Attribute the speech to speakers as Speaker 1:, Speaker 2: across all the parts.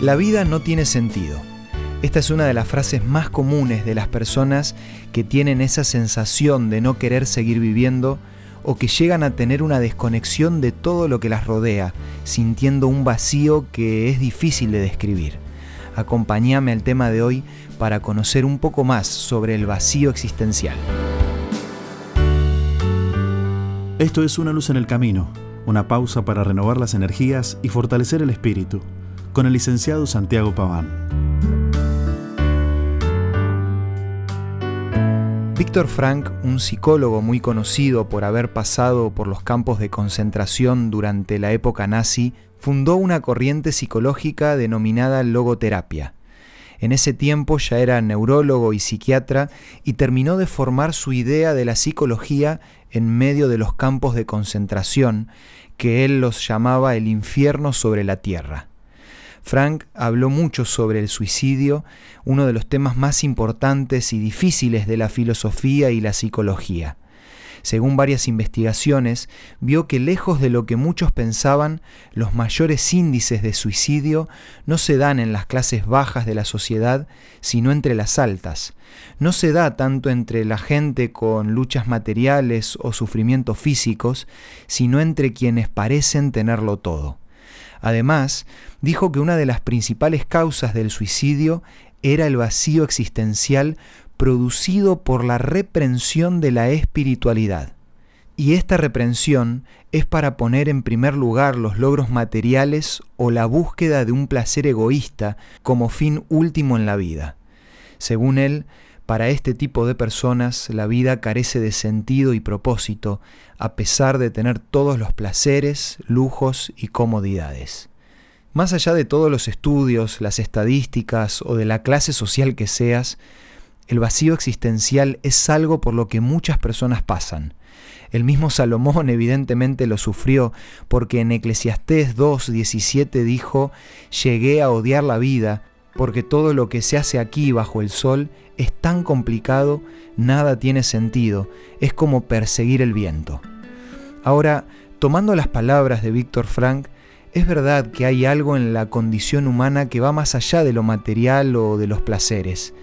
Speaker 1: La vida no tiene sentido. Esta es una de las frases más comunes de las personas que tienen esa sensación de no querer seguir viviendo o que llegan a tener una desconexión de todo lo que las rodea, sintiendo un vacío que es difícil de describir. Acompáñame al tema de hoy para conocer un poco más sobre el vacío existencial.
Speaker 2: Esto es Una luz en el camino, una pausa para renovar las energías y fortalecer el espíritu con el licenciado Santiago Paván.
Speaker 1: Víctor Frank, un psicólogo muy conocido por haber pasado por los campos de concentración durante la época nazi, fundó una corriente psicológica denominada logoterapia. En ese tiempo ya era neurólogo y psiquiatra y terminó de formar su idea de la psicología en medio de los campos de concentración, que él los llamaba el infierno sobre la tierra. Frank habló mucho sobre el suicidio, uno de los temas más importantes y difíciles de la filosofía y la psicología. Según varias investigaciones, vio que lejos de lo que muchos pensaban, los mayores índices de suicidio no se dan en las clases bajas de la sociedad, sino entre las altas. No se da tanto entre la gente con luchas materiales o sufrimientos físicos, sino entre quienes parecen tenerlo todo. Además, dijo que una de las principales causas del suicidio era el vacío existencial producido por la reprensión de la espiritualidad. Y esta reprensión es para poner en primer lugar los logros materiales o la búsqueda de un placer egoísta como fin último en la vida. Según él, para este tipo de personas la vida carece de sentido y propósito, a pesar de tener todos los placeres, lujos y comodidades. Más allá de todos los estudios, las estadísticas o de la clase social que seas, el vacío existencial es algo por lo que muchas personas pasan. El mismo Salomón evidentemente lo sufrió porque en Eclesiastés 2.17 dijo, llegué a odiar la vida porque todo lo que se hace aquí bajo el sol es tan complicado, nada tiene sentido, es como perseguir el viento. Ahora, tomando las palabras de Víctor Frank, es verdad que hay algo en la condición humana que va más allá de lo material o de los placeres.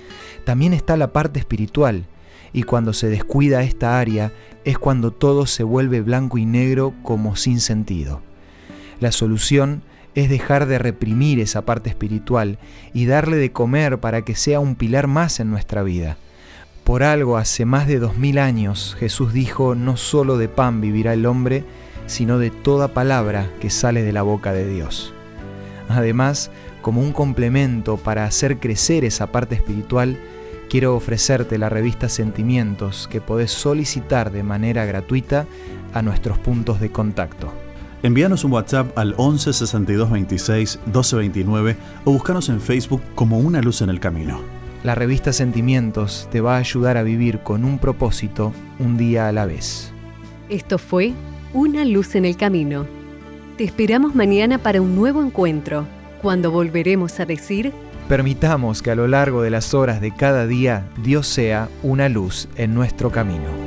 Speaker 1: También está la parte espiritual, y cuando se descuida esta área es cuando todo se vuelve blanco y negro como sin sentido. La solución es dejar de reprimir esa parte espiritual y darle de comer para que sea un pilar más en nuestra vida. Por algo hace más de dos mil años Jesús dijo, no solo de pan vivirá el hombre, sino de toda palabra que sale de la boca de Dios. Además, como un complemento para hacer crecer esa parte espiritual, quiero ofrecerte la revista Sentimientos que podés solicitar de manera gratuita a nuestros puntos de contacto.
Speaker 2: Envíanos un WhatsApp al 11 62 26 12 29 o búscanos en Facebook como Una Luz en el Camino.
Speaker 1: La revista Sentimientos te va a ayudar a vivir con un propósito un día a la vez.
Speaker 3: Esto fue Una Luz en el Camino. Te esperamos mañana para un nuevo encuentro, cuando volveremos a decir...
Speaker 1: Permitamos que a lo largo de las horas de cada día Dios sea una luz en nuestro camino.